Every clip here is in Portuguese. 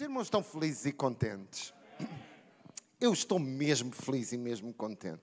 Os irmãos estão felizes e contentes. Eu estou mesmo feliz e mesmo contente.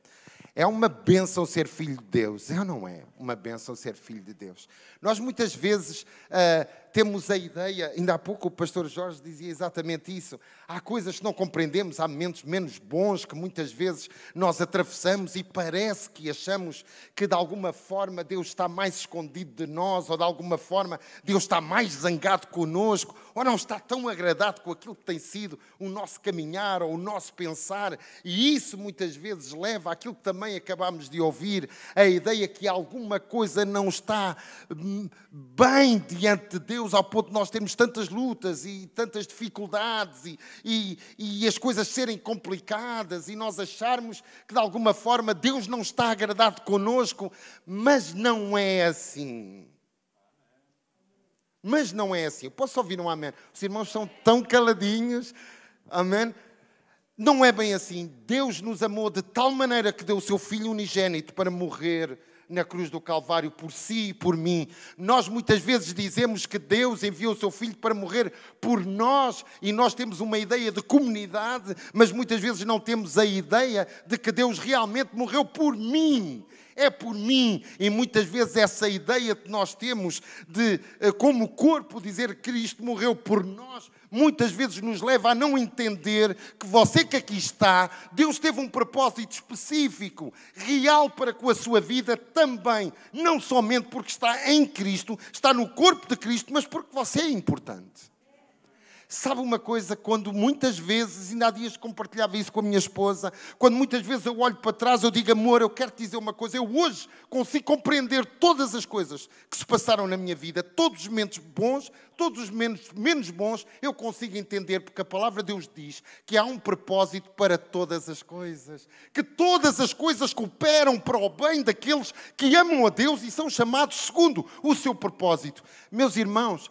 É uma bênção ser filho de Deus, é ou não é? Uma bênção ser filho de Deus. Nós muitas vezes uh, temos a ideia, ainda há pouco o pastor Jorge dizia exatamente isso. Há coisas que não compreendemos, há momentos menos bons que muitas vezes nós atravessamos e parece que achamos que de alguma forma Deus está mais escondido de nós, ou de alguma forma Deus está mais zangado conosco, ou não está tão agradado com aquilo que tem sido o nosso caminhar ou o nosso pensar. E isso muitas vezes leva àquilo que também acabamos de ouvir, a ideia que alguma coisa não está hum, bem diante de Deus Deus ao ponto de nós termos tantas lutas e tantas dificuldades e, e, e, as coisas serem complicadas e nós acharmos que de alguma forma Deus não está agradado conosco, mas não é assim. Mas não é assim. Eu posso ouvir um amém? Os irmãos são tão caladinhos. Amém? Não é bem assim. Deus nos amou de tal maneira que deu o seu Filho unigênito para morrer na cruz do Calvário por si e por mim. Nós muitas vezes dizemos que Deus enviou o seu Filho para morrer por nós e nós temos uma ideia de comunidade, mas muitas vezes não temos a ideia de que Deus realmente morreu por mim é por mim. E muitas vezes essa ideia que nós temos de, eh, como corpo, dizer que Cristo morreu por nós, muitas vezes nos leva a não entender que você que aqui está, Deus teve um propósito específico, real para com a sua vida também, não somente porque está em Cristo, está no corpo de Cristo, mas porque você é importante. Sabe uma coisa, quando muitas vezes, ainda há dias compartilhava isso com a minha esposa, quando muitas vezes eu olho para trás, eu digo, amor, eu quero te dizer uma coisa, eu hoje consigo compreender todas as coisas que se passaram na minha vida, todos os momentos bons, todos os menos, menos bons, eu consigo entender, porque a palavra de Deus diz que há um propósito para todas as coisas, que todas as coisas cooperam para o bem daqueles que amam a Deus e são chamados segundo o seu propósito. Meus irmãos,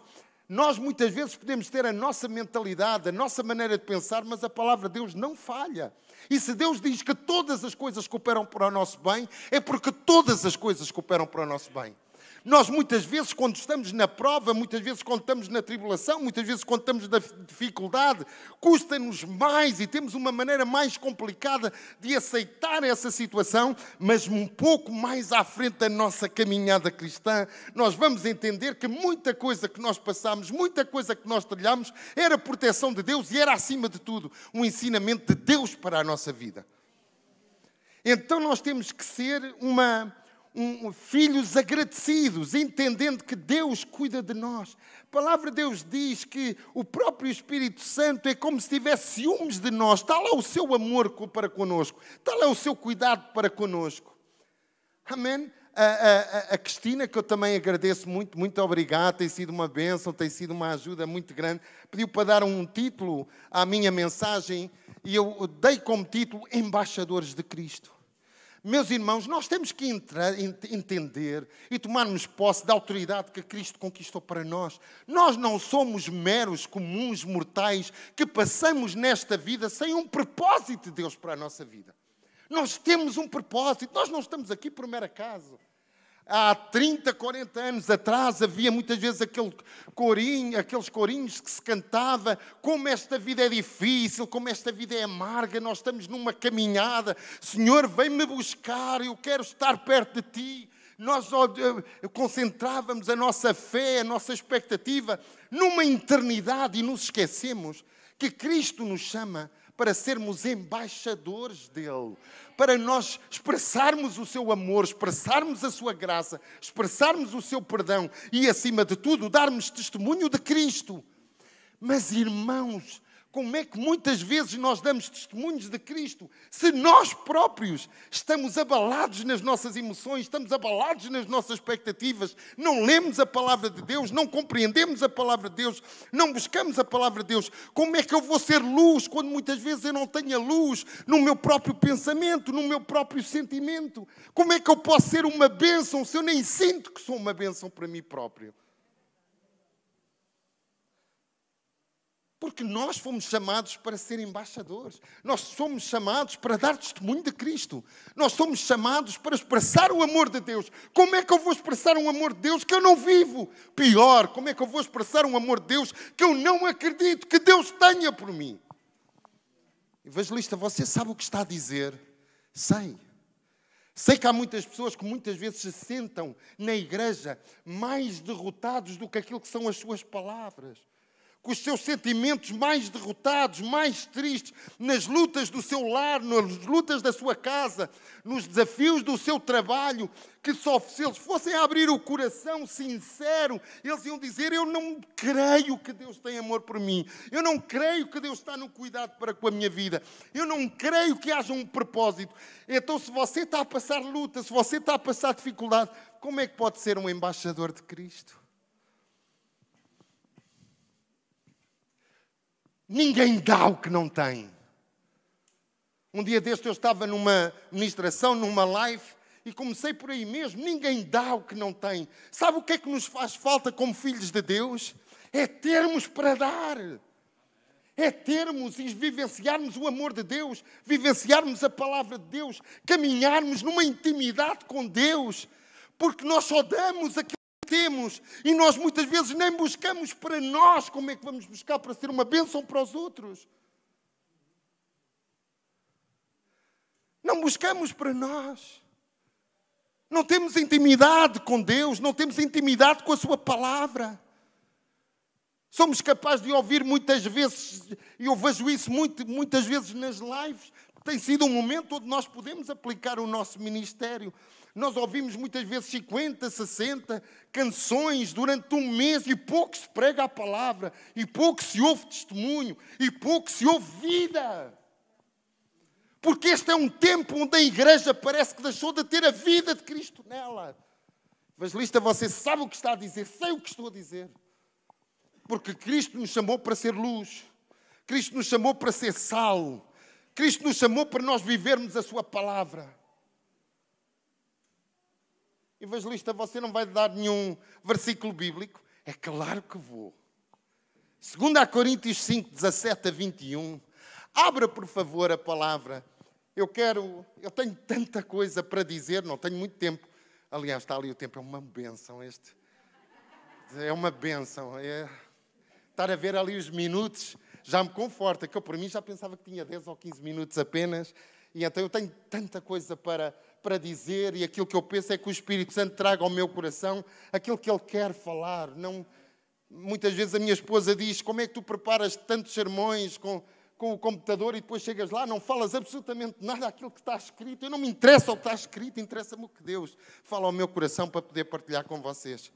nós muitas vezes podemos ter a nossa mentalidade, a nossa maneira de pensar, mas a palavra de Deus não falha. E se Deus diz que todas as coisas cooperam para o nosso bem, é porque todas as coisas cooperam para o nosso bem. Nós muitas vezes, quando estamos na prova, muitas vezes quando estamos na tribulação, muitas vezes quando estamos na dificuldade, custa-nos mais e temos uma maneira mais complicada de aceitar essa situação, mas um pouco mais à frente da nossa caminhada cristã, nós vamos entender que muita coisa que nós passamos, muita coisa que nós trilhamos, era proteção de Deus e era, acima de tudo, um ensinamento de Deus para a nossa vida. Então nós temos que ser uma um, filhos agradecidos, entendendo que Deus cuida de nós. A palavra de Deus diz que o próprio Espírito Santo é como se tivesse ciúmes de nós. Está lá o seu amor para conosco, está lá o seu cuidado para conosco. Amém? A, a, a, Cristina, que eu também agradeço muito, muito obrigado, tem sido uma bênção, tem sido uma ajuda muito grande, pediu para dar um título à minha mensagem e eu dei como título Embaixadores de Cristo. Meus irmãos, nós temos que entrar, entender e tomarmos posse da autoridade que Cristo conquistou para nós. Nós não somos meros, comuns mortais que passamos nesta vida sem um propósito de Deus para a nossa vida. Nós temos um propósito, nós não estamos aqui por mero acaso há 30, 40 anos atrás havia muitas vezes aquele corinho, aqueles corinhos que se cantava como esta vida é difícil, como esta vida é amarga, nós estamos numa caminhada, Senhor, vem-me buscar, eu quero estar perto de Ti. Nós eh, concentrávamos a nossa fé, a nossa expectativa numa eternidade e nos esquecemos que Cristo nos chama para sermos embaixadores dele, para nós expressarmos o seu amor, expressarmos a sua graça, expressarmos o seu perdão e, acima de tudo, darmos testemunho de Cristo. Mas, irmãos, como é que muitas vezes nós damos testemunhos de Cristo se nós próprios estamos abalados nas nossas emoções, estamos abalados nas nossas expectativas, não lemos a palavra de Deus, não compreendemos a palavra de Deus, não buscamos a palavra de Deus? Como é que eu vou ser luz quando muitas vezes eu não tenho a luz no meu próprio pensamento, no meu próprio sentimento? Como é que eu posso ser uma bênção se eu nem sinto que sou uma bênção para mim próprio? Porque nós fomos chamados para ser embaixadores. Nós somos chamados para dar testemunho de Cristo. Nós somos chamados para expressar o amor de Deus. Como é que eu vou expressar um amor de Deus que eu não vivo? Pior, como é que eu vou expressar um amor de Deus que eu não acredito que Deus tenha por mim? Evangelista, você sabe o que está a dizer? Sei. Sei que há muitas pessoas que muitas vezes se sentam na igreja mais derrotados do que aquilo que são as suas palavras com os seus sentimentos mais derrotados, mais tristes, nas lutas do seu lar, nas lutas da sua casa, nos desafios do seu trabalho, que só se eles fossem abrir o coração sincero, eles iam dizer: Eu não creio que Deus tem amor por mim, eu não creio que Deus está no cuidado para com a minha vida, eu não creio que haja um propósito. Então, se você está a passar luta, se você está a passar dificuldade, como é que pode ser um embaixador de Cristo? Ninguém dá o que não tem. Um dia deste eu estava numa ministração, numa live, e comecei por aí mesmo. Ninguém dá o que não tem. Sabe o que é que nos faz falta como filhos de Deus? É termos para dar. É termos e vivenciarmos o amor de Deus, vivenciarmos a palavra de Deus, caminharmos numa intimidade com Deus, porque nós só damos aquilo temos e nós muitas vezes nem buscamos para nós como é que vamos buscar para ser uma bênção para os outros. Não buscamos para nós. Não temos intimidade com Deus, não temos intimidade com a Sua palavra. Somos capazes de ouvir muitas vezes, e eu vejo isso muito, muitas vezes nas lives, tem sido um momento onde nós podemos aplicar o nosso ministério. Nós ouvimos muitas vezes 50, 60 canções durante um mês e pouco se prega a palavra, e pouco se ouve testemunho, e pouco se ouve vida. Porque este é um tempo onde a igreja parece que deixou de ter a vida de Cristo nela. Evangelista, você sabe o que está a dizer, sei o que estou a dizer. Porque Cristo nos chamou para ser luz, Cristo nos chamou para ser sal, Cristo nos chamou para nós vivermos a Sua palavra. Evangelista, você não vai dar nenhum versículo bíblico? É claro que vou. 2 Coríntios 5, 17 a 21. Abra, por favor, a palavra. Eu quero, eu tenho tanta coisa para dizer, não tenho muito tempo. Aliás, está ali o tempo, é uma benção este. É uma benção. É... Estar a ver ali os minutos já me conforta, que eu por mim já pensava que tinha 10 ou 15 minutos apenas. E então eu tenho tanta coisa para, para dizer e aquilo que eu penso é que o Espírito Santo traga ao meu coração aquilo que Ele quer falar. Não, muitas vezes a minha esposa diz: Como é que tu preparas tantos sermões com, com o computador e depois chegas lá, não falas absolutamente nada daquilo que está escrito. Eu não me interessa o que está escrito, interessa-me o que Deus fala ao meu coração para poder partilhar com vocês.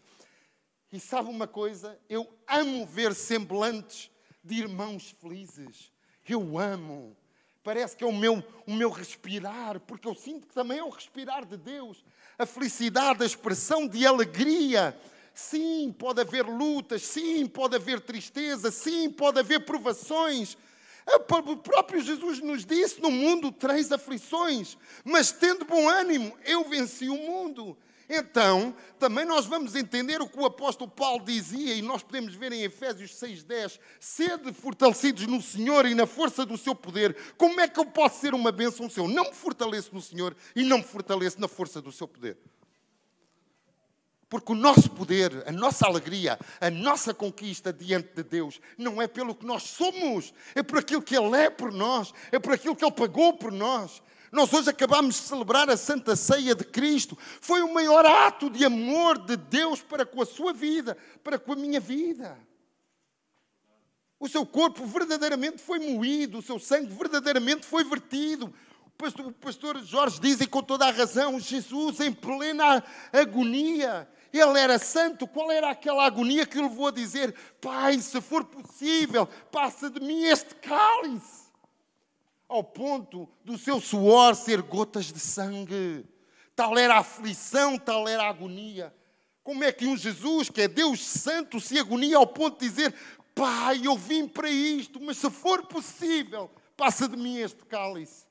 E sabe uma coisa? Eu amo ver semblantes de irmãos felizes. Eu amo. Parece que é o meu, o meu respirar, porque eu sinto que também é o respirar de Deus. A felicidade, a expressão de alegria. Sim, pode haver lutas, sim, pode haver tristeza, sim, pode haver provações. O próprio Jesus nos disse: no mundo três aflições, mas tendo bom ânimo, eu venci o mundo. Então, também nós vamos entender o que o apóstolo Paulo dizia, e nós podemos ver em Efésios 6,10: sede fortalecidos no Senhor e na força do seu poder. Como é que eu posso ser uma bênção seu? Não me fortaleço no Senhor e não me fortaleço na força do seu poder. Porque o nosso poder, a nossa alegria, a nossa conquista diante de Deus não é pelo que nós somos, é por aquilo que Ele é por nós, é por aquilo que Ele pagou por nós. Nós hoje acabamos de celebrar a Santa Ceia de Cristo. Foi o maior ato de amor de Deus para com a sua vida, para com a minha vida. O seu corpo verdadeiramente foi moído, o seu sangue verdadeiramente foi vertido. O pastor Jorge diz, e com toda a razão, Jesus em plena agonia, ele era santo, qual era aquela agonia que o levou a dizer: Pai, se for possível, passa de mim este cálice ao ponto do seu suor ser gotas de sangue. Tal era a aflição, tal era a agonia. Como é que um Jesus, que é Deus Santo, se agonia ao ponto de dizer: Pai, eu vim para isto, mas se for possível, passa de mim este cálice.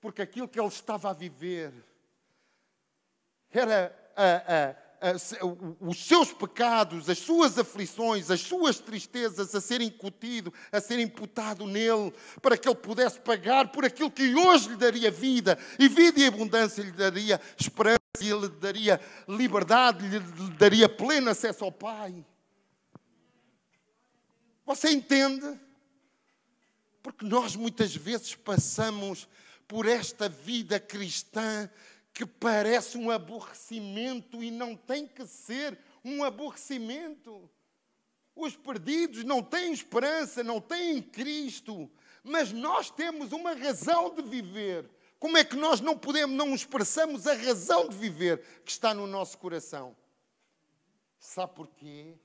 Porque aquilo que ele estava a viver era a, a, os seus pecados, as suas aflições, as suas tristezas a serem incutido, a serem imputado nele, para que ele pudesse pagar por aquilo que hoje lhe daria vida, e vida e abundância lhe daria esperança, e lhe daria liberdade, lhe daria pleno acesso ao Pai. Você entende? Porque nós muitas vezes passamos por esta vida cristã que parece um aborrecimento e não tem que ser um aborrecimento. Os perdidos não têm esperança, não têm Cristo, mas nós temos uma razão de viver. Como é que nós não podemos, não expressamos a razão de viver que está no nosso coração? Sabe porquê?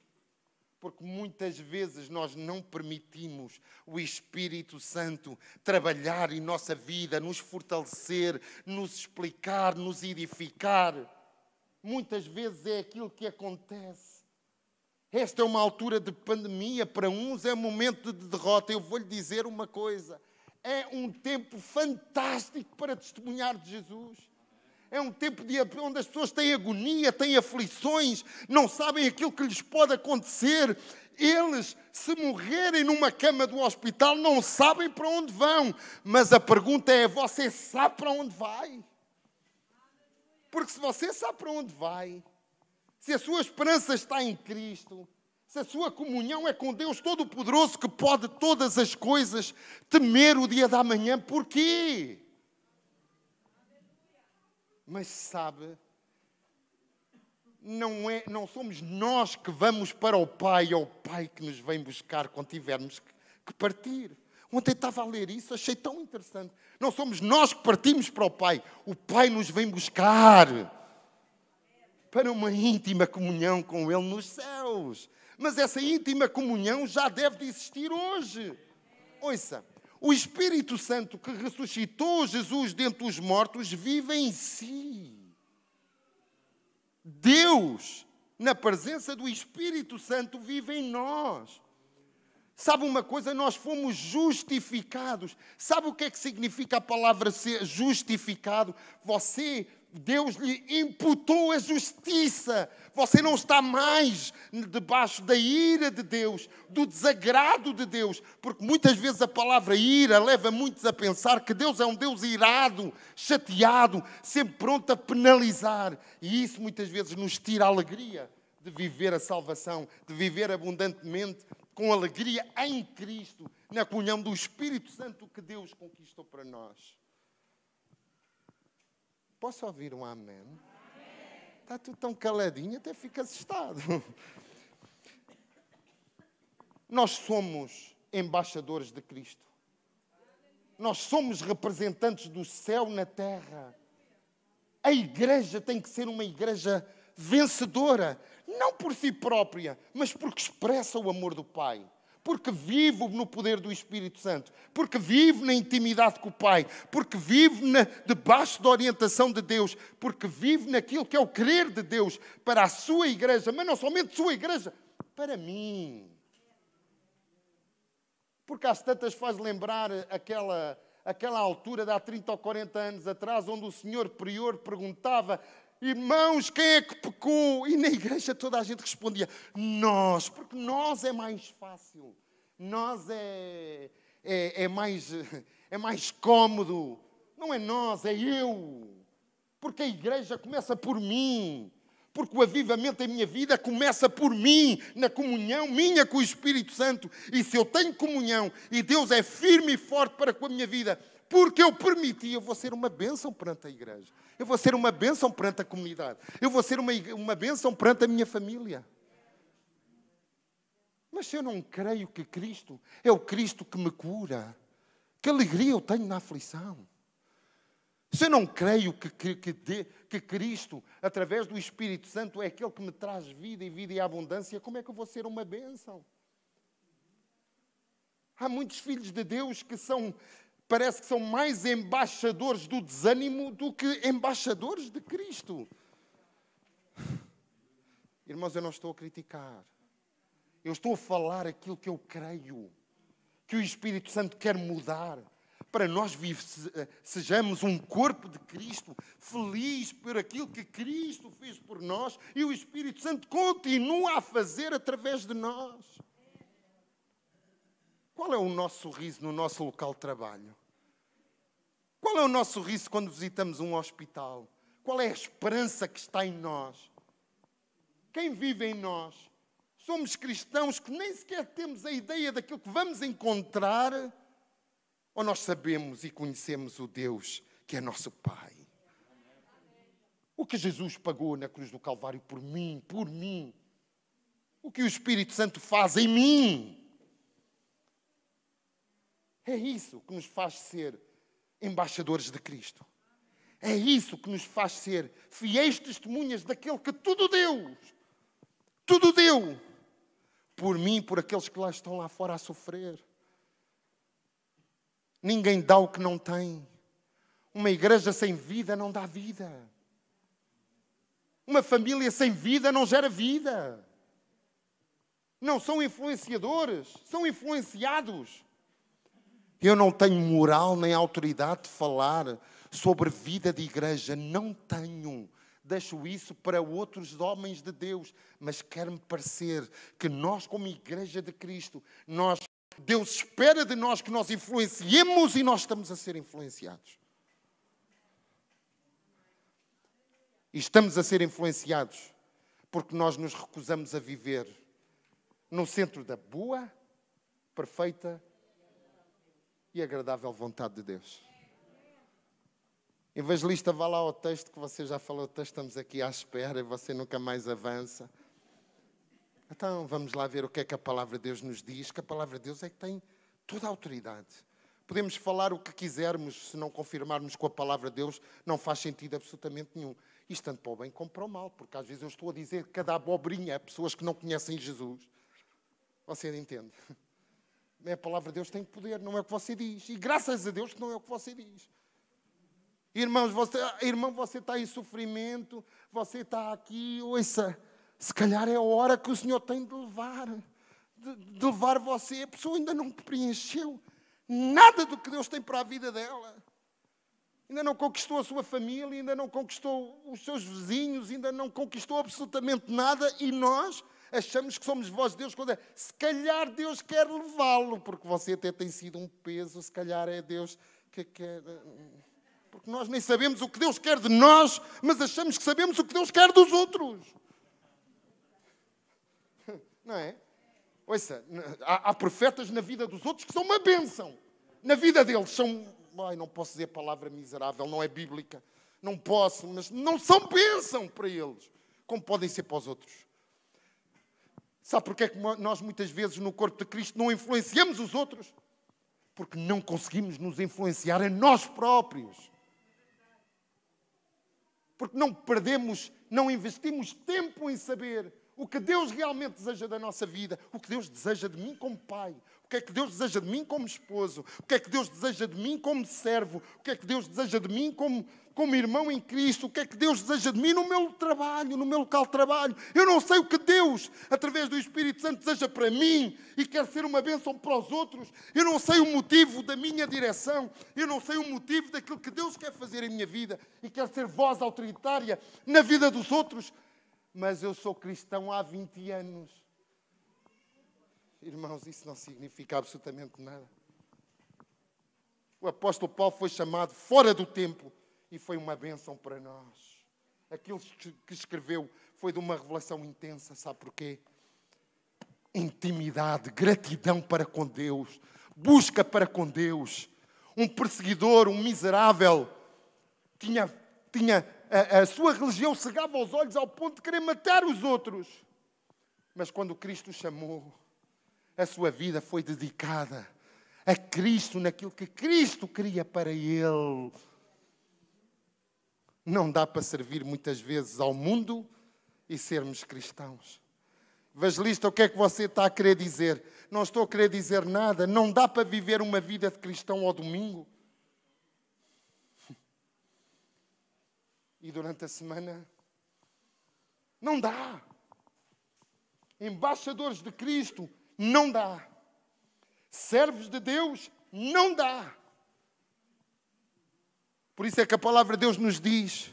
Porque muitas vezes nós não permitimos o Espírito Santo trabalhar em nossa vida, nos fortalecer, nos explicar, nos edificar. Muitas vezes é aquilo que acontece. Esta é uma altura de pandemia, para uns é um momento de derrota. Eu vou-lhe dizer uma coisa: é um tempo fantástico para testemunhar de Jesus é um tempo de, onde as pessoas têm agonia, têm aflições, não sabem aquilo que lhes pode acontecer. Eles, se morrerem numa cama do hospital, não sabem para onde vão. Mas a pergunta é: você sabe para onde vai? Porque se você sabe para onde vai, se a sua esperança está em Cristo, se a sua comunhão é com Deus Todo-Poderoso que pode todas as coisas, temer o dia da manhã, porquê? Mas sabe, não, é, não somos nós que vamos para o Pai, é o Pai que nos vem buscar quando tivermos que, partir. Ontem estava a ler isso, achei tão interessante. Não somos nós que partimos para o Pai, o Pai nos vem buscar para uma íntima comunhão com Ele nos céus. Mas essa íntima comunhão já deve de existir hoje. Ouça, o Espírito Santo que ressuscitou Jesus dentre os mortos vive em si. Deus, na presença do Espírito Santo, vive em nós. Sabe uma coisa? Nós fomos justificados. Sabe o que é que significa a palavra ser justificado? Você Deus lhe imputou a justiça. Você não está mais debaixo da ira de Deus, do desagrado de Deus, porque muitas vezes a palavra ira leva muitos a pensar que Deus é um Deus irado, chateado, sempre pronto a penalizar. E isso muitas vezes nos tira a alegria de viver a salvação, de viver abundantemente com alegria em Cristo, na comunhão do Espírito Santo que Deus conquistou para nós. Posso ouvir um amém? Está tudo tão caladinho, até fica assustado. Nós somos embaixadores de Cristo. Nós somos representantes do céu na terra. A igreja tem que ser uma igreja vencedora, não por si própria, mas porque expressa o amor do Pai porque vivo no poder do Espírito Santo, porque vivo na intimidade com o Pai, porque vivo na, debaixo da orientação de Deus, porque vivo naquilo que é o querer de Deus para a sua igreja, mas não somente sua igreja, para mim. Porque às tantas faz lembrar aquela, aquela altura de há 30 ou 40 anos atrás, onde o senhor prior perguntava Irmãos, quem é que pecou? E na igreja toda a gente respondia: Nós, porque nós é mais fácil, nós é, é, é, mais, é mais cômodo. Não é nós, é eu. Porque a igreja começa por mim. Porque o avivamento da minha vida começa por mim, na comunhão minha com o Espírito Santo. E se eu tenho comunhão e Deus é firme e forte para com a minha vida, porque eu permiti, eu vou ser uma bênção perante a igreja. Eu vou ser uma bênção perante a comunidade. Eu vou ser uma, uma bênção perante a minha família. Mas se eu não creio que Cristo é o Cristo que me cura, que alegria eu tenho na aflição. Se eu não creio que, que, que, que, Cristo, através do Espírito Santo, é aquele que me traz vida e vida e abundância, como é que eu vou ser uma bênção? Há muitos filhos de Deus que são parece que são mais embaixadores do desânimo do que embaixadores de Cristo. Irmãos, eu não estou a criticar. Eu estou a falar aquilo que eu creio. Que o Espírito Santo quer mudar. para nós eh, sejamos um corpo de Cristo, feliz por aquilo que Cristo fez por nós e o Espírito Santo continua a fazer através de nós. Qual é o nosso sorriso no nosso local de trabalho? Qual é o nosso sorriso quando visitamos um hospital? Qual é a esperança que está em nós? Quem vive em nós? Somos cristãos que nem sequer temos a ideia daquilo que vamos encontrar ou nós sabemos e conhecemos o Deus que é nosso Pai? O que Jesus pagou na cruz do Calvário por mim, por mim. O que o Espírito Santo faz em mim. É isso que nos faz ser embaixadores de Cristo. É isso que nos faz ser fiéis testemunhas daquele que tudo deu. Tudo deu. Por mim, por aqueles que lá estão lá fora a sofrer. Ninguém dá o que não tem. Uma igreja sem vida não dá vida. Uma família sem vida não gera vida. Não são influenciadores, são influenciados. Eu não tenho moral nem autoridade de falar sobre vida de igreja. Não tenho. Deixo isso para outros homens de Deus. Mas quero-me parecer que nós, como igreja de Cristo, nós Deus espera de nós que nós influenciemos e nós estamos a ser influenciados. E estamos a ser influenciados porque nós nos recusamos a viver no centro da boa, perfeita e agradável vontade de Deus. Evangelista, vá lá ao texto que você já falou, estamos aqui à espera e você nunca mais avança. Então vamos lá ver o que é que a palavra de Deus nos diz, que a palavra de Deus é que tem toda a autoridade. Podemos falar o que quisermos, se não confirmarmos com a palavra de Deus, não faz sentido absolutamente nenhum. Isto tanto para o bem como para o mal, porque às vezes eu estou a dizer cada abobrinha a pessoas que não conhecem Jesus. Você entende? A palavra de Deus tem poder, não é o que você diz. E graças a Deus que não é o que você diz. Irmãos, você, irmão, você está em sofrimento, você está aqui, ouça se calhar é a hora que o Senhor tem de levar, de, de levar você. A pessoa ainda não preencheu nada do que Deus tem para a vida dela. Ainda não conquistou a sua família, ainda não conquistou os seus vizinhos, ainda não conquistou absolutamente nada e nós achamos que somos de Deus quando é. Se calhar Deus quer levá-lo, porque você até tem sido um peso, se calhar é Deus que quer. Porque nós nem sabemos o que Deus quer de nós, mas achamos que sabemos o que Deus quer dos outros. Não é? Ouça, há, há profetas na vida dos outros que são uma bênção. Na vida deles são. Ai, não posso dizer a palavra miserável, não é bíblica. Não posso, mas não são bênção para eles, como podem ser para os outros. Sabe porquê é que nós muitas vezes no corpo de Cristo não influenciamos os outros? Porque não conseguimos nos influenciar a nós próprios. Porque não perdemos, não investimos tempo em saber o que Deus realmente deseja da nossa vida, o que Deus deseja de mim como pai, que é que Deus deseja de mim como esposo, o que é que Deus deseja de mim como servo, o que é que Deus deseja de mim como, como irmão em Cristo, o que é que Deus deseja de mim no meu trabalho, no meu local de trabalho. Eu não sei o que Deus, através do Espírito Santo, deseja para mim e quer ser uma bênção para os outros. Eu não sei o motivo da minha direção, eu não sei o motivo daquilo que Deus quer fazer em minha vida e quer ser voz autoritária na vida dos outros mas eu sou cristão há 20 anos. Irmãos, isso não significa absolutamente nada. O apóstolo Paulo foi chamado fora do tempo e foi uma bênção para nós. Aquilo que escreveu foi de uma revelação intensa, sabe porquê? Intimidade, gratidão para com Deus, busca para com Deus. Um perseguidor, um miserável, tinha, tinha a, a sua religião cegava os olhos ao ponto de querer matar os outros. Mas quando Cristo chamou, a sua vida foi dedicada a Cristo, naquilo que Cristo queria para ele. Não dá para servir muitas vezes ao mundo e sermos cristãos. Evangelista, o que é que você está a querer dizer? Não estou a querer dizer nada. Não dá para viver uma vida de cristão ao domingo. e durante a semana. Não dá. Embaixadores de Cristo, não dá. Servos de Deus, não dá. Por isso é que a palavra de Deus nos diz: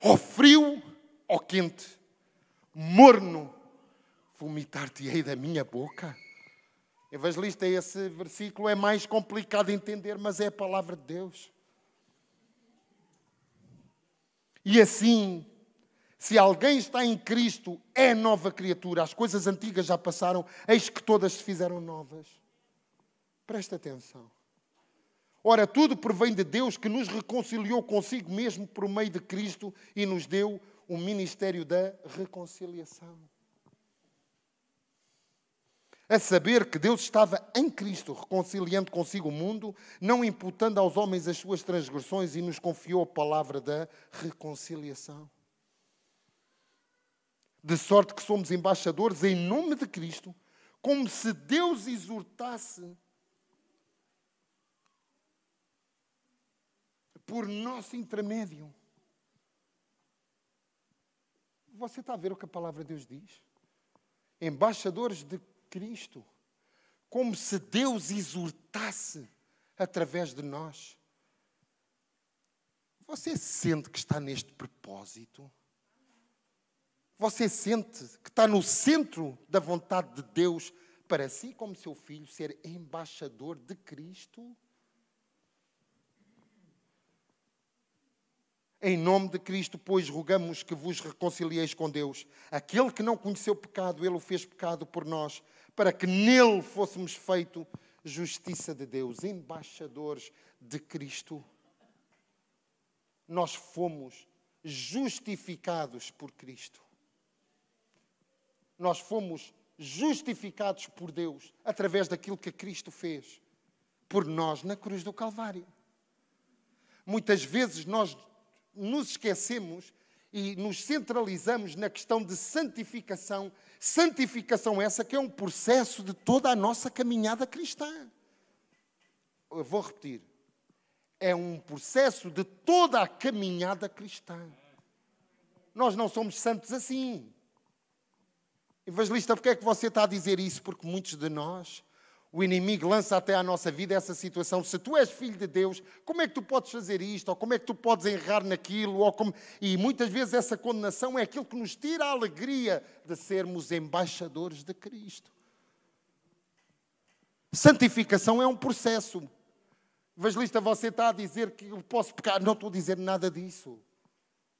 ó frio, ó quente, morno, vomitar-te-ei da minha boca. Evangelista, esse versículo é mais complicado de entender, mas é a palavra de Deus. E assim, se alguém está em Cristo, é nova criatura. As coisas antigas já passaram, eis que todas se fizeram novas. Presta atenção. Ora, tudo provém de Deus que nos reconciliou consigo mesmo por meio de Cristo e nos deu o ministério da reconciliação. A saber que Deus estava em Cristo, reconciliando consigo o mundo, não imputando aos homens as suas transgressões e nos confiou a palavra da reconciliação. De sorte que somos embaixadores em nome de Cristo, como se Deus exortasse por nosso intermédio. Você está a ver o que a palavra de Deus diz? Embaixadores de Cristo, como se Deus exortasse através de nós. Você sente que está neste propósito? Você sente que está no centro da vontade de Deus para si, como seu filho, ser embaixador de Cristo? Em nome de Cristo, pois, rogamos que vos reconcilieis com Deus. Aquele que não conheceu pecado, ele o fez pecado por nós, para que nele fôssemos feito justiça de Deus, embaixadores de Cristo. Nós fomos justificados por Cristo. Nós fomos justificados por Deus através daquilo que Cristo fez por nós na cruz do Calvário. Muitas vezes nós nos esquecemos e nos centralizamos na questão de santificação. Santificação essa que é um processo de toda a nossa caminhada cristã. Eu vou repetir. É um processo de toda a caminhada cristã. Nós não somos santos assim. Evangelista, porque é que você está a dizer isso? Porque muitos de nós o inimigo lança até à nossa vida essa situação. Se tu és filho de Deus, como é que tu podes fazer isto? Ou como é que tu podes errar naquilo? Ou como... E muitas vezes essa condenação é aquilo que nos tira a alegria de sermos embaixadores de Cristo. Santificação é um processo. Evangelista, você está a dizer que eu posso pecar. Não estou a dizer nada disso.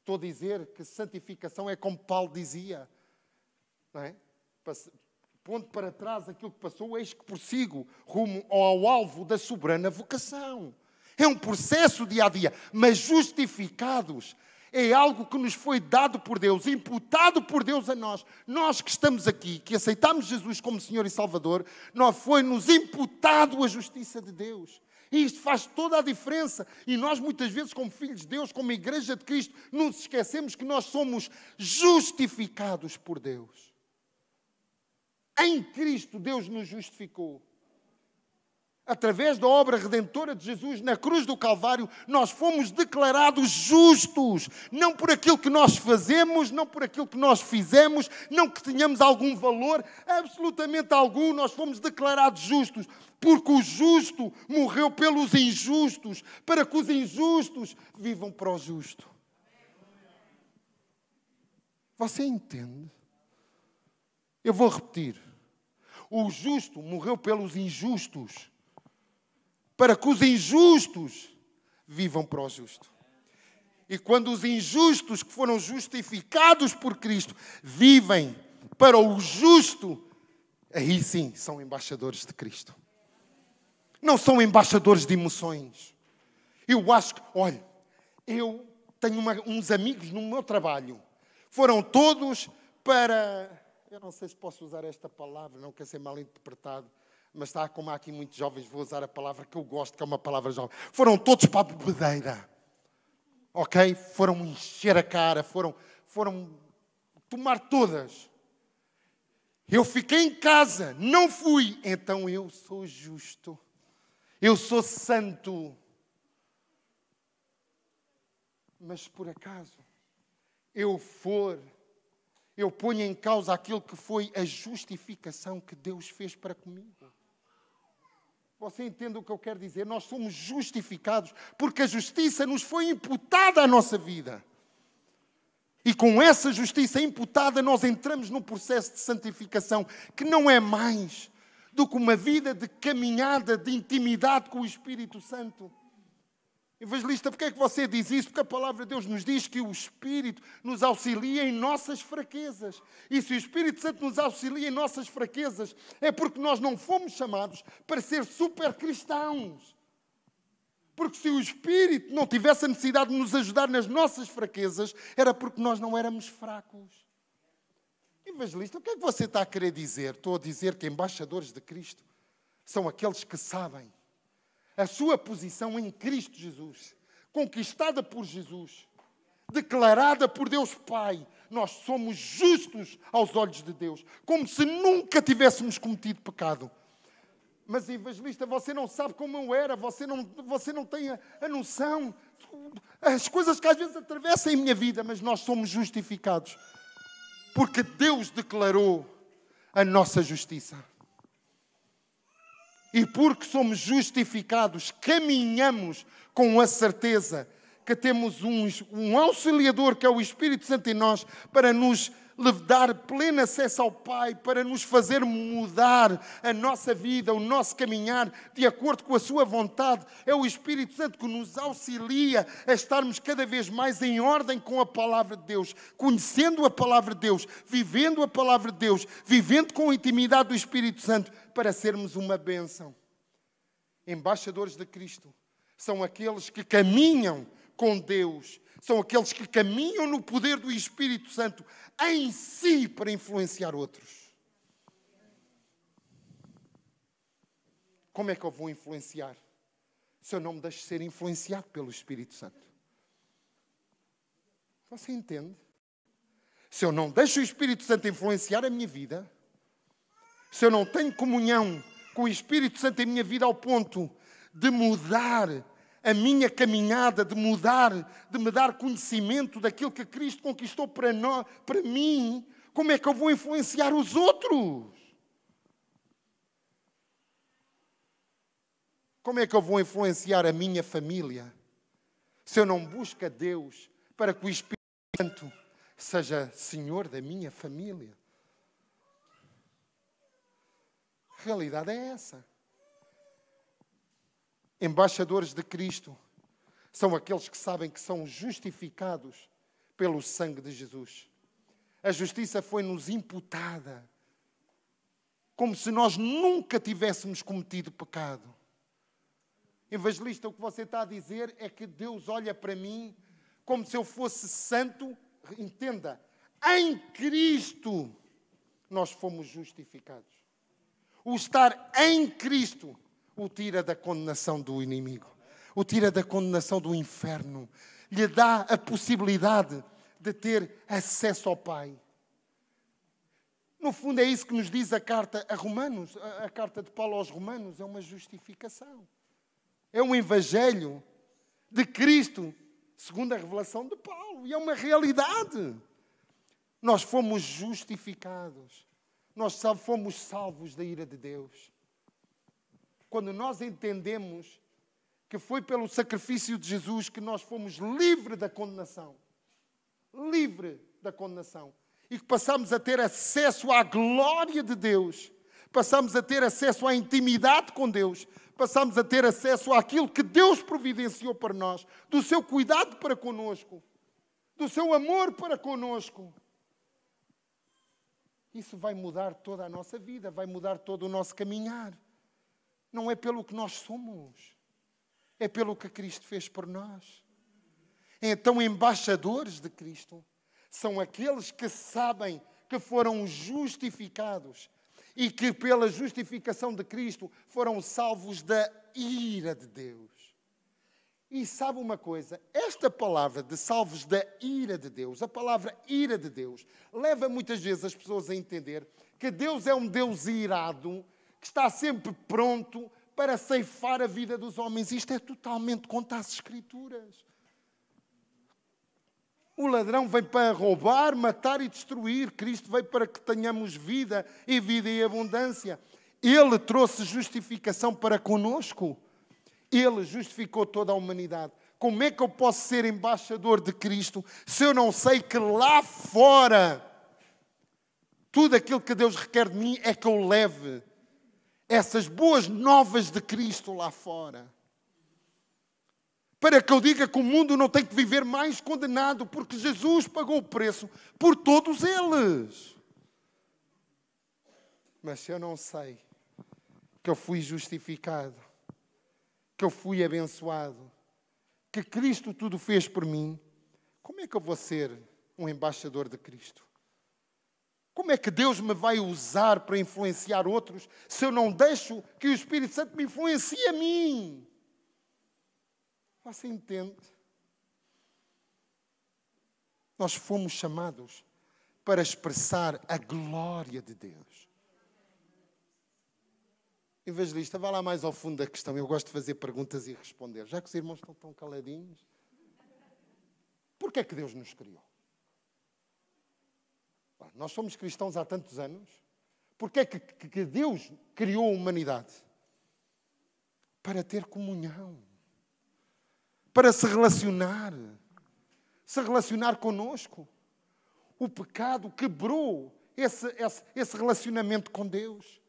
Estou a dizer que santificação é como Paulo dizia. Não é? para trás aquilo que passou, eis que prossigo rumo ao alvo da soberana vocação. É um processo dia a dia, mas justificados é algo que nos foi dado por Deus, imputado por Deus a nós. Nós que estamos aqui, que aceitamos Jesus como Senhor e Salvador, nós foi-nos imputado a justiça de Deus. E isto faz toda a diferença. E nós, muitas vezes, como filhos de Deus, como Igreja de Cristo, nos esquecemos que nós somos justificados por Deus. Em Cristo, Deus nos justificou. Através da obra redentora de Jesus na cruz do Calvário, nós fomos declarados justos, não por aquilo que nós fazemos, não por aquilo que nós fizemos, não que tenhamos algum valor, absolutamente algum, nós fomos declarados justos, porque o justo morreu pelos injustos, para que os injustos vivam para o justo. Você entende? Eu vou repetir. O justo morreu pelos injustos, para que os injustos vivam para o justo. E quando os injustos que foram justificados por Cristo vivem para o justo, aí sim são embaixadores de Cristo. Não são embaixadores de emoções. Eu acho que, olha, eu tenho uma, uns amigos no meu trabalho, foram todos para eu não sei se posso usar esta palavra, não quer ser mal interpretado, mas está como há aqui muitos jovens, vou usar a palavra que eu gosto, que é uma palavra jovem. Foram todos para a bebedeira. Ok? Foram encher a cara, foram, foram tomar todas. Eu fiquei em casa, não fui, então eu sou justo. Eu sou santo. Mas por acaso eu for eu ponho em causa aquilo que foi a justificação que Deus fez para comigo. Você entende o que eu quero dizer? Nós somos justificados porque a justiça nos foi imputada à nossa vida. E com essa justiça imputada, nós entramos num processo de santificação que não é mais do que uma vida de caminhada, de intimidade com o Espírito Santo. Evangelista, porquê é que você diz isso? Porque a palavra de Deus nos diz que o Espírito nos auxilia em nossas fraquezas. E se o Espírito Santo nos auxilia em nossas fraquezas, é porque nós não fomos chamados para ser super cristãos. Porque se o Espírito não tivesse a necessidade de nos ajudar nas nossas fraquezas, era porque nós não éramos fracos. Evangelista, o que é que você está a querer dizer? Estou a dizer que embaixadores de Cristo são aqueles que sabem a sua posição em Cristo Jesus, conquistada por Jesus, declarada por Deus Pai, nós somos justos aos olhos de Deus, como se nunca tivéssemos cometido pecado. Mas, evangelista, você não sabe como eu era, você não, você não tem a, a noção, as coisas que às vezes atravessam em minha vida, mas nós somos justificados, porque Deus declarou a nossa justiça. E porque somos justificados, caminhamos com a certeza que temos um, um auxiliador, que é o Espírito Santo em nós, para nos dar pleno acesso ao Pai, para nos fazer mudar a nossa vida, o nosso caminhar, de acordo com a Sua vontade. É o Espírito Santo que nos auxilia a estarmos cada vez mais em ordem com a palavra de Deus, conhecendo a palavra de Deus, vivendo a palavra de Deus, vivendo com a intimidade do Espírito Santo, para sermos uma bênção. Embaixadores de Cristo são aqueles que caminham com Deus, são aqueles que caminham no poder do Espírito Santo em si para influenciar outros. Como é que eu vou influenciar se eu não me deixo ser influenciado pelo Espírito Santo? Você entende? Se eu não deixo o Espírito Santo influenciar a minha vida, se eu não tenho comunhão com o Espírito Santo em minha vida ao ponto de mudar a minha caminhada, de mudar, de me dar conhecimento daquilo que Cristo conquistou para, nós, para mim, como é que eu vou influenciar os outros? Como é que eu vou influenciar a minha família se eu não busco a Deus para que o Espírito Santo seja Senhor da minha família? A realidade é essa. Embaixadores de Cristo são aqueles que sabem que são justificados pelo sangue de Jesus. A justiça foi-nos imputada, como se nós nunca tivéssemos cometido pecado. Evangelista, o que você está a dizer é que Deus olha para mim como se eu fosse santo. Entenda, em Cristo nós fomos justificados o estar em Cristo o tira da condenação do inimigo, o tira da condenação do inferno, lhe dá a possibilidade de ter acesso ao Pai. No fundo, é isso que nos diz a carta a Romanos, a carta de Paulo aos Romanos, é uma justificação. É um evangelho de Cristo, segundo a revelação de Paulo, e é uma realidade. Nós fomos justificados nós fomos salvos da ira de Deus. Quando nós entendemos que foi pelo sacrifício de Jesus que nós fomos livres da condenação, livre da condenação, e que passamos a ter acesso à glória de Deus, passamos a ter acesso à intimidade com Deus, passamos a ter acesso àquilo que Deus providenciou para nós, do seu cuidado para conosco, do seu amor para conosco isso vai mudar toda a nossa vida, vai mudar todo o nosso caminhar. Não é pelo que nós somos, é pelo que Cristo fez por nós. Então, embaixadores de Cristo são aqueles que sabem que foram justificados e que, pela justificação de Cristo, foram salvos da ira de Deus. E sabe uma coisa? Esta palavra de salvos da ira de Deus, a palavra ira de Deus, leva muitas vezes as pessoas a entender que Deus é um Deus irado, que está sempre pronto para ceifar a vida dos homens. Isto é totalmente contra as Escrituras. O ladrão vem para roubar, matar e destruir. Cristo veio para que tenhamos vida e vida em abundância. Ele trouxe justificação para conosco. Ele justificou toda a humanidade. Como é que eu posso ser embaixador de Cristo se eu não sei que lá fora tudo aquilo que Deus requer de mim é que eu leve essas boas novas de Cristo lá fora? Para que eu diga que o mundo não tem que viver mais condenado, porque Jesus pagou o preço por todos eles. Mas se eu não sei que eu fui justificado, que eu fui abençoado, que Cristo tudo fez por mim, como é que eu vou ser um embaixador de Cristo? Como é que Deus me vai usar para influenciar outros se eu não deixo que o Espírito Santo me influencie a mim? Você entende? Nós fomos chamados para expressar a glória de Deus. Evangelista, vá lá mais ao fundo da questão. Eu gosto de fazer perguntas e responder. Já que os irmãos estão tão caladinhos, por que é que Deus nos criou? Nós somos cristãos há tantos anos. Por que é que, que Deus criou a humanidade? Para ter comunhão. Para se relacionar. Se relacionar conosco. O pecado quebrou esse, esse, esse relacionamento com Deus.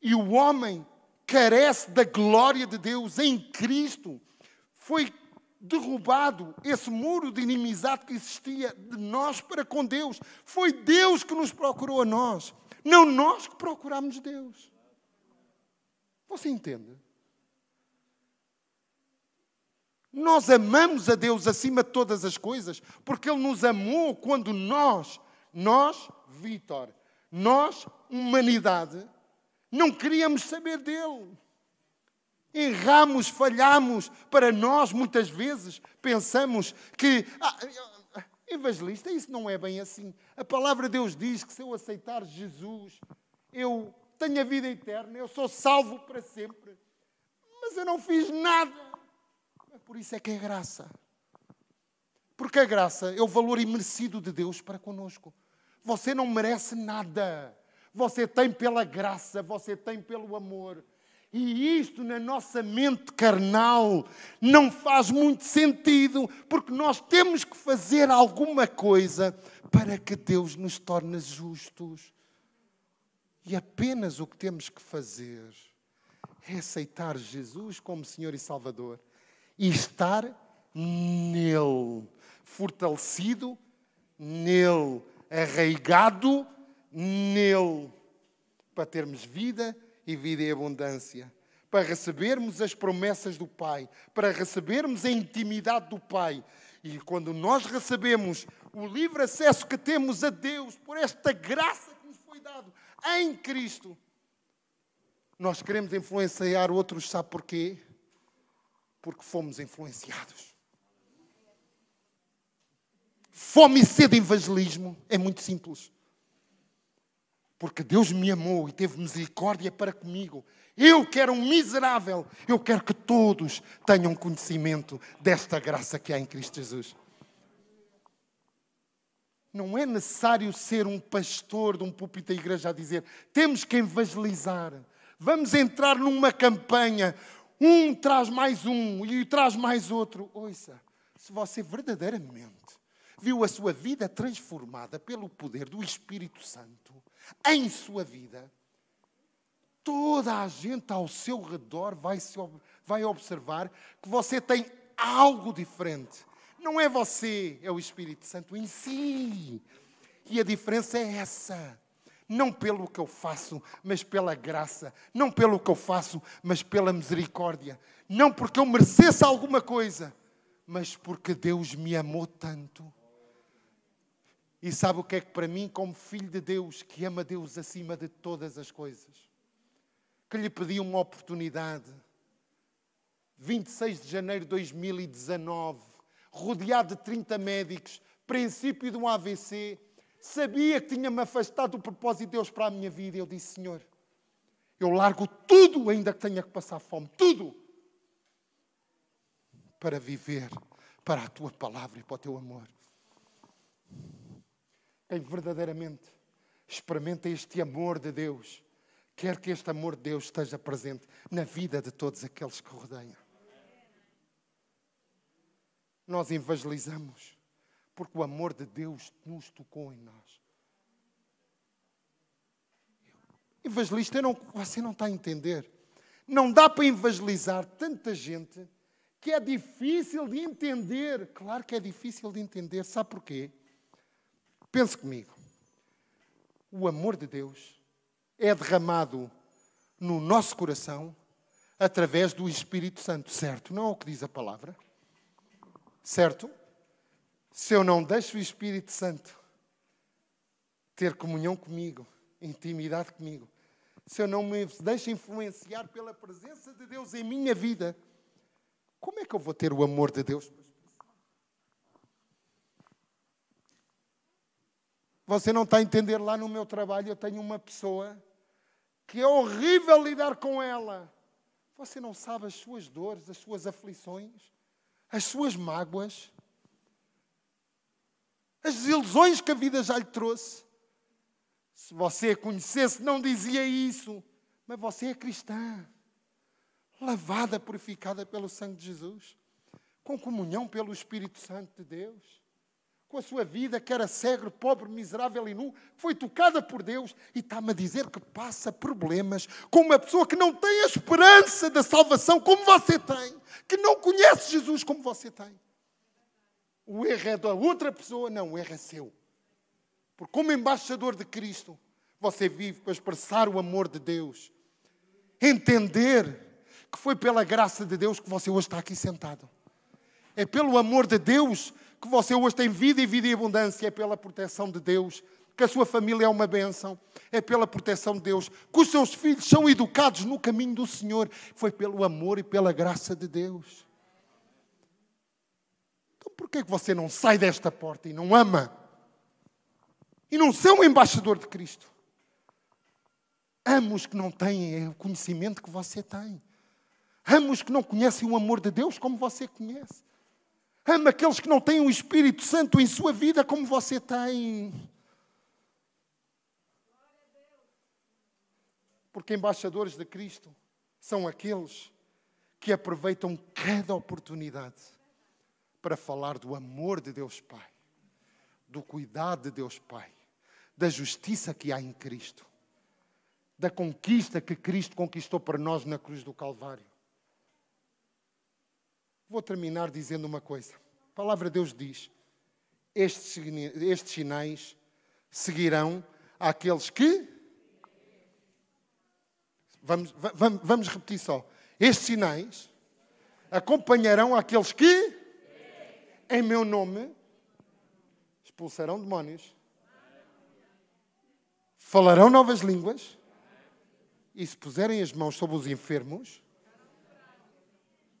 E o homem carece da glória de Deus em Cristo. Foi derrubado esse muro de inimizade que existia de nós para com Deus. Foi Deus que nos procurou a nós, não nós que procuramos Deus. Você entende? Nós amamos a Deus acima de todas as coisas, porque Ele nos amou quando nós, nós, Vitor, nós, humanidade, não queríamos saber dele. Erramos, falhamos. Para nós, muitas vezes, pensamos que. Ah, evangelista, isso não é bem assim. A palavra de Deus diz que se eu aceitar Jesus, eu tenho a vida eterna, eu sou salvo para sempre. Mas eu não fiz nada. Por isso é que é graça. Porque a graça é o valor imerecido de Deus para conosco. Você não merece nada. Você tem pela graça, você tem pelo amor. E isto na nossa mente carnal não faz muito sentido, porque nós temos que fazer alguma coisa para que Deus nos torne justos. E apenas o que temos que fazer é aceitar Jesus como Senhor e Salvador e estar nele, fortalecido nele, arraigado nele, para termos vida e vida em abundância. Para recebermos as promessas do Pai, para recebermos a intimidade do Pai. E quando nós recebemos o livre acesso que temos a Deus por esta graça que nos foi dado em Cristo, nós queremos influenciar outros, sabe porquê? Porque fomos influenciados. Fome e sede de evangelismo é muito simples porque Deus me amou e teve misericórdia para comigo. Eu que era um miserável, eu quero que todos tenham conhecimento desta graça que há em Cristo Jesus. Não é necessário ser um pastor de um púlpito da igreja a dizer temos que evangelizar. Vamos entrar numa campanha. Um traz mais um e traz mais outro. Ouça, se você verdadeiramente viu a sua vida transformada pelo poder do Espírito Santo, em sua vida, toda a gente ao seu redor vai, se, vai observar que você tem algo diferente. Não é você, é o Espírito Santo em si. E a diferença é essa. Não pelo que eu faço, mas pela graça. Não pelo que eu faço, mas pela misericórdia. Não porque eu merecesse alguma coisa, mas porque Deus me amou tanto e sabe o que é que para mim, como filho de Deus, que ama Deus acima de todas as coisas, que lhe pedi uma oportunidade, 26 de janeiro de 2019, rodeado de 30 médicos, princípio de um AVC, sabia que tinha-me afastado do propósito de Deus para a minha vida. Eu disse, Senhor, eu largo tudo, ainda que tenha que passar fome, tudo, para viver para a tua palavra e para o teu amor quem verdadeiramente experimenta este amor de Deus, quer que este amor de Deus esteja presente na vida de todos aqueles que rodeiam. Nós evangelizamos porque o amor de Deus nos tocou em nós. Evangelista, não, você não está a entender. Não dá para evangelizar tanta gente que é difícil de entender. Claro que é difícil de entender. Sabe porquê? Pense comigo. O amor de Deus é derramado no nosso coração através do Espírito Santo, certo? Não é o que diz a palavra? Certo? Se eu não deixo o Espírito Santo ter comunhão comigo, intimidade comigo, se eu não me deixo influenciar pela presença de Deus em minha vida, como é que eu vou ter o amor de Deus? Você não está a entender lá no meu trabalho, eu tenho uma pessoa que é horrível lidar com ela. Você não sabe as suas dores, as suas aflições, as suas mágoas, as desilusões que a vida já lhe trouxe. Se você a conhecesse, não dizia isso, mas você é cristã, lavada, purificada pelo sangue de Jesus, com comunhão pelo Espírito Santo de Deus com a sua vida, que era cego, pobre, miserável e nu, foi tocada por Deus e está-me a dizer que passa problemas com uma pessoa que não tem a esperança da salvação como você tem, que não conhece Jesus como você tem. O erro é da outra pessoa, não, o erro é seu. Porque, como embaixador de Cristo, você vive para expressar o amor de Deus, entender que foi pela graça de Deus que você hoje está aqui sentado. É pelo amor de Deus que você hoje tem vida e vida em abundância é pela proteção de Deus, que a sua família é uma bênção, é pela proteção de Deus, que os seus filhos são educados no caminho do Senhor, foi pelo amor e pela graça de Deus. Então por que você não sai desta porta e não ama? E não ser um embaixador de Cristo? Amo os que não têm o conhecimento que você tem. Amo os que não conhecem o amor de Deus como você conhece. Ama aqueles que não têm o Espírito Santo em sua vida como você tem. Porque embaixadores de Cristo são aqueles que aproveitam cada oportunidade para falar do amor de Deus Pai, do cuidado de Deus Pai, da justiça que há em Cristo, da conquista que Cristo conquistou para nós na cruz do Calvário. Vou terminar dizendo uma coisa. A palavra de Deus diz: estes, estes sinais seguirão àqueles que. Vamos, vamos, vamos repetir só. Estes sinais acompanharão aqueles que, em meu nome, expulsarão demónios, falarão novas línguas, e se puserem as mãos sobre os enfermos,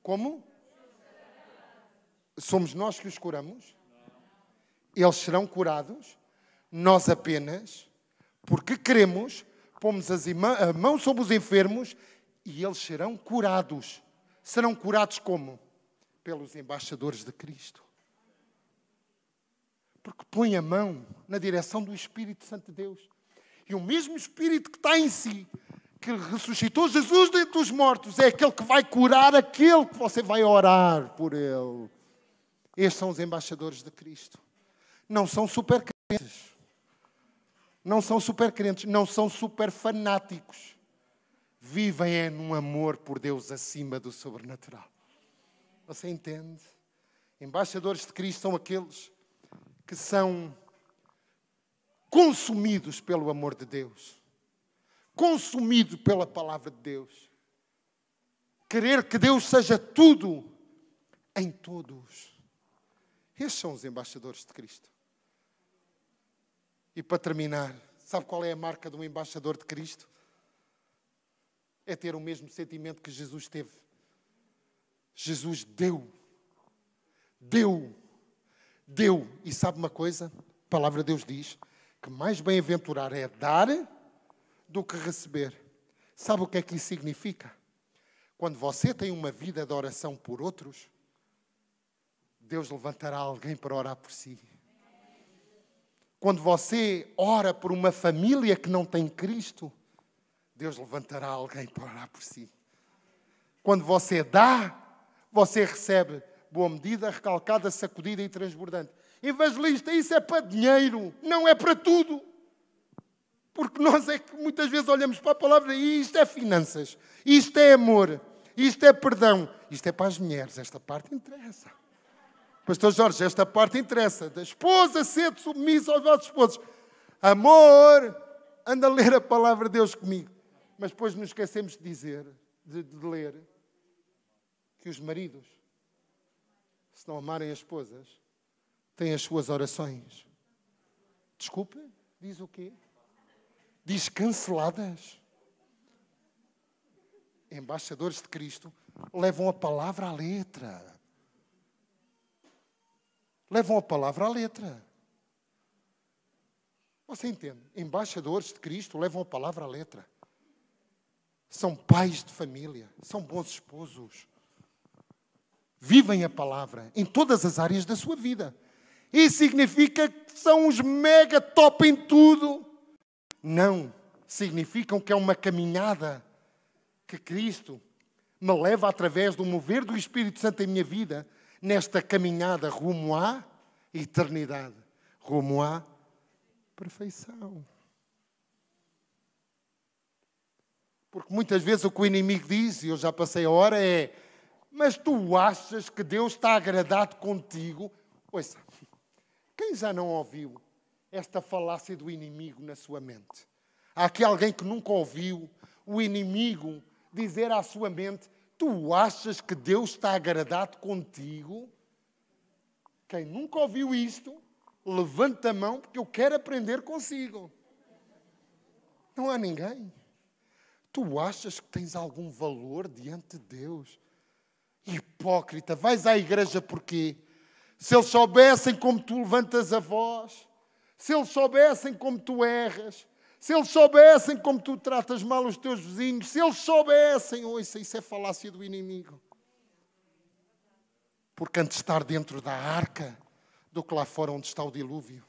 como? Somos nós que os curamos? Eles serão curados? Nós apenas, porque queremos, pomos a mão sobre os enfermos e eles serão curados. Serão curados como? Pelos embaixadores de Cristo. Porque põe a mão na direção do Espírito Santo de Deus. E o mesmo Espírito que está em si, que ressuscitou Jesus dentre os mortos, é aquele que vai curar aquele que você vai orar por ele. Estes são os embaixadores de Cristo. Não são super crentes. Não são super crentes. Não são super fanáticos. Vivem é num amor por Deus acima do sobrenatural. Você entende? Embaixadores de Cristo são aqueles que são consumidos pelo amor de Deus, consumidos pela palavra de Deus. Querer que Deus seja tudo em todos. Estes são os embaixadores de Cristo. E para terminar, sabe qual é a marca de um embaixador de Cristo? É ter o mesmo sentimento que Jesus teve. Jesus deu. Deu. Deu. E sabe uma coisa? A palavra de Deus diz que mais bem-aventurar é dar do que receber. Sabe o que é que isso significa? Quando você tem uma vida de oração por outros, Deus levantará alguém para orar por si. Quando você ora por uma família que não tem Cristo, Deus levantará alguém para orar por si. Quando você dá, você recebe boa medida, recalcada, sacudida e transbordante. Evangelista, isso é para dinheiro, não é para tudo. Porque nós é que muitas vezes olhamos para a palavra e isto é finanças, isto é amor, isto é perdão, isto é para as mulheres, esta parte interessa. Pastor Jorge, esta parte interessa. Da esposa sede submissa aos vossos esposos. Amor, anda a ler a palavra de Deus comigo. Mas depois nos esquecemos de dizer, de, de ler, que os maridos, se não amarem as esposas, têm as suas orações. Desculpe, diz o quê? Diz canceladas. Embaixadores de Cristo levam a palavra à letra. Levam a palavra à letra. Você entende? Embaixadores de Cristo levam a palavra à letra. São pais de família, são bons esposos. Vivem a palavra em todas as áreas da sua vida. Isso significa que são os mega top em tudo. Não. Significam que é uma caminhada que Cristo me leva através do mover do Espírito Santo em minha vida, nesta caminhada rumo à eternidade, rumo à perfeição. Porque muitas vezes o que o inimigo diz, e eu já passei a hora, é: Mas tu achas que Deus está agradado contigo? Ouça, quem já não ouviu esta falácia do inimigo na sua mente? Há aqui alguém que nunca ouviu o inimigo dizer à sua mente: Tu achas que Deus está agradado contigo? Quem nunca ouviu isto, levanta a mão porque eu quero aprender consigo. Não há ninguém. Tu achas que tens algum valor diante de Deus? Hipócrita, vais à igreja porquê? Se eles soubessem como tu levantas a voz, se eles soubessem como tu erras, se eles soubessem como tu tratas mal os teus vizinhos, se eles soubessem, ouça, isso é falácia do inimigo. Porque antes de estar dentro da arca do que lá fora onde está o dilúvio.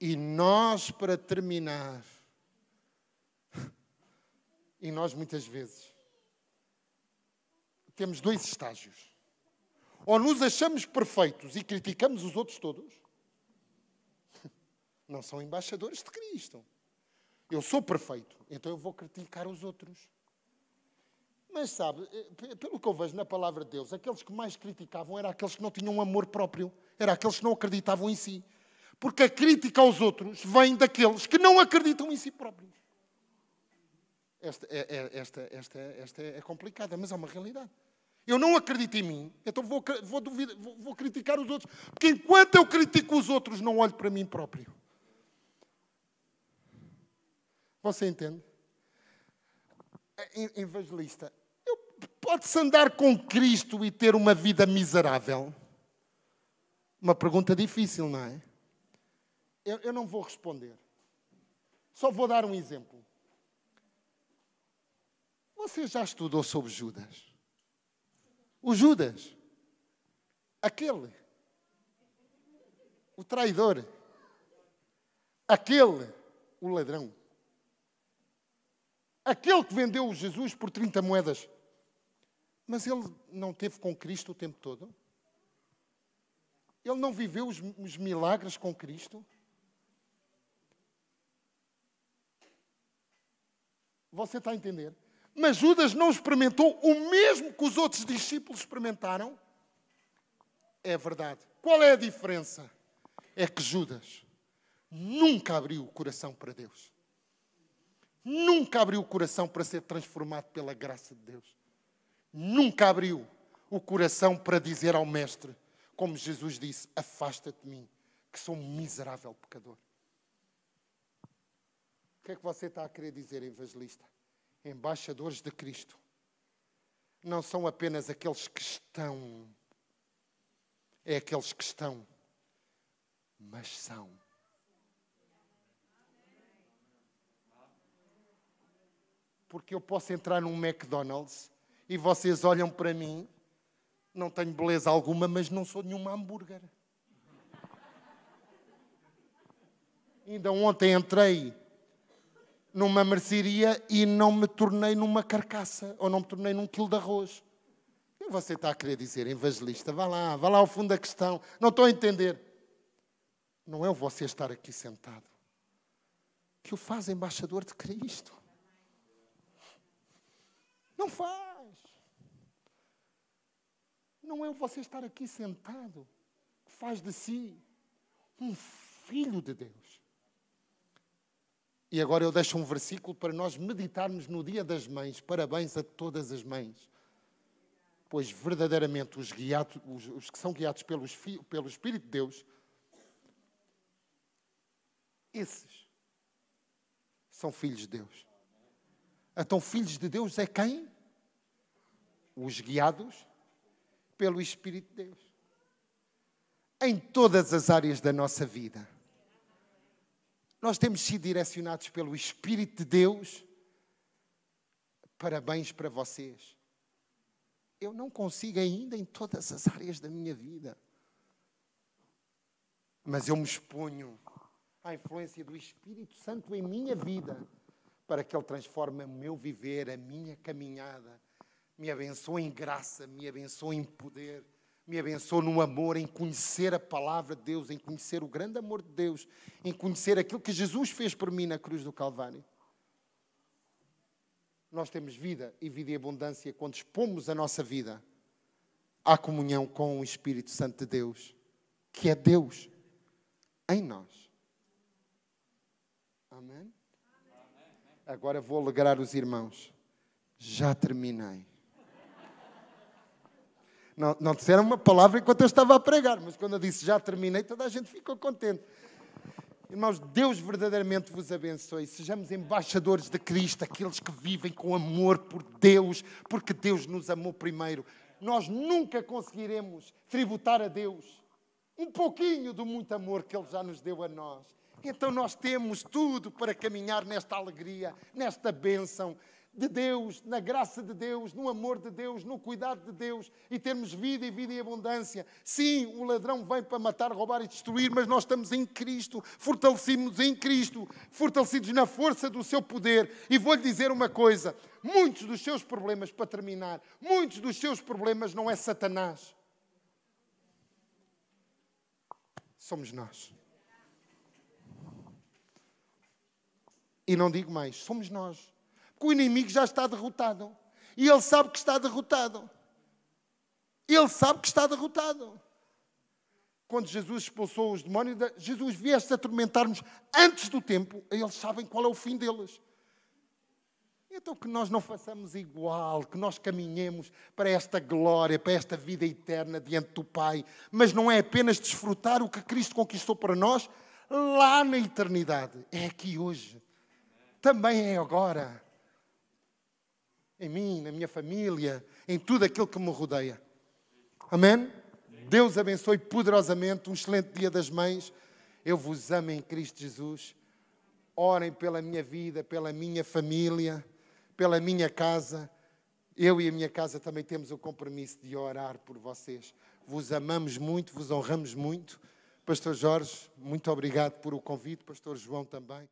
E nós, para terminar, e nós muitas vezes temos dois estágios. Ou nos achamos perfeitos e criticamos os outros todos. Não são embaixadores de Cristo. Eu sou perfeito, então eu vou criticar os outros. Mas sabe, eh, pelo que eu vejo na palavra de Deus, aqueles que mais criticavam eram aqueles que não tinham amor próprio, eram aqueles que não acreditavam em si. Porque a crítica aos outros vem daqueles que não acreditam em si próprios. Esta é, é, esta, esta, esta é complicada, mas é uma realidade. Eu não acredito em mim, então vou, vou, duvidar, vou, vou criticar os outros. Porque enquanto eu critico os outros, não olho para mim próprio. Você entende? Evangelista, pode-se andar com Cristo e ter uma vida miserável? Uma pergunta difícil, não é? Eu, eu não vou responder. Só vou dar um exemplo. Você já estudou sobre Judas? O Judas, aquele, o traidor, aquele, o ladrão, aquele que vendeu Jesus por 30 moedas. Mas ele não teve com Cristo o tempo todo? Ele não viveu os, os milagres com Cristo? Você está a entender? Mas Judas não experimentou o mesmo que os outros discípulos experimentaram? É verdade. Qual é a diferença? É que Judas nunca abriu o coração para Deus. Nunca abriu o coração para ser transformado pela graça de Deus. Nunca abriu o coração para dizer ao Mestre, como Jesus disse: Afasta-te de mim, que sou um miserável pecador. O que é que você está a querer dizer, evangelista? embaixadores de Cristo não são apenas aqueles que estão, é aqueles que estão, mas são. Porque eu posso entrar num McDonald's e vocês olham para mim, não tenho beleza alguma, mas não sou nenhum hambúrguer. Ainda ontem entrei numa mercearia e não me tornei numa carcaça ou não me tornei num quilo de arroz. Você está a querer dizer, evangelista, vá lá, vá lá ao fundo da questão. Não estou a entender. Não é você estar aqui sentado que o faz embaixador de Cristo. Não faz. Não é você estar aqui sentado que faz de si um filho de Deus. E agora eu deixo um versículo para nós meditarmos no Dia das Mães. Parabéns a todas as mães. Pois verdadeiramente os, guiados, os, os que são guiados pelos, pelo Espírito de Deus, esses são filhos de Deus. Então, filhos de Deus é quem? Os guiados pelo Espírito de Deus. Em todas as áreas da nossa vida nós temos sido direcionados pelo Espírito de Deus. Parabéns para vocês. Eu não consigo ainda em todas as áreas da minha vida. Mas eu me exponho à influência do Espírito Santo em minha vida para que Ele transforme o meu viver, a minha caminhada, me abençoe em graça, me abençoe em poder me abençoe no amor, em conhecer a palavra de Deus, em conhecer o grande amor de Deus, em conhecer aquilo que Jesus fez por mim na cruz do Calvário. Nós temos vida e vida em abundância quando expomos a nossa vida à comunhão com o Espírito Santo de Deus, que é Deus em nós. Amém? Agora vou alegrar os irmãos. Já terminei. Não, não disseram uma palavra enquanto eu estava a pregar, mas quando eu disse já terminei, toda a gente ficou contente. Irmãos, Deus verdadeiramente vos abençoe. Sejamos embaixadores de Cristo, aqueles que vivem com amor por Deus, porque Deus nos amou primeiro. Nós nunca conseguiremos tributar a Deus um pouquinho do muito amor que Ele já nos deu a nós. Então nós temos tudo para caminhar nesta alegria, nesta bênção de Deus, na graça de Deus, no amor de Deus, no cuidado de Deus e termos vida e vida em abundância. Sim, o ladrão vem para matar, roubar e destruir, mas nós estamos em Cristo, fortalecemos em Cristo, fortalecidos na força do seu poder. E vou-lhe dizer uma coisa: muitos dos seus problemas, para terminar, muitos dos seus problemas não é Satanás. Somos nós. E não digo mais, somos nós que o inimigo já está derrotado. E ele sabe que está derrotado. Ele sabe que está derrotado. Quando Jesus expulsou os demónios, Jesus viesse atormentar-nos antes do tempo, eles sabem qual é o fim deles. Então que nós não façamos igual, que nós caminhemos para esta glória, para esta vida eterna diante do Pai, mas não é apenas desfrutar o que Cristo conquistou para nós lá na eternidade, é aqui hoje. Também é agora em mim, na minha família, em tudo aquilo que me rodeia. Amém? Deus abençoe poderosamente. Um excelente dia das mães. Eu vos amo em Cristo Jesus. Orem pela minha vida, pela minha família, pela minha casa. Eu e a minha casa também temos o compromisso de orar por vocês. Vos amamos muito, vos honramos muito. Pastor Jorge, muito obrigado por o convite. Pastor João também.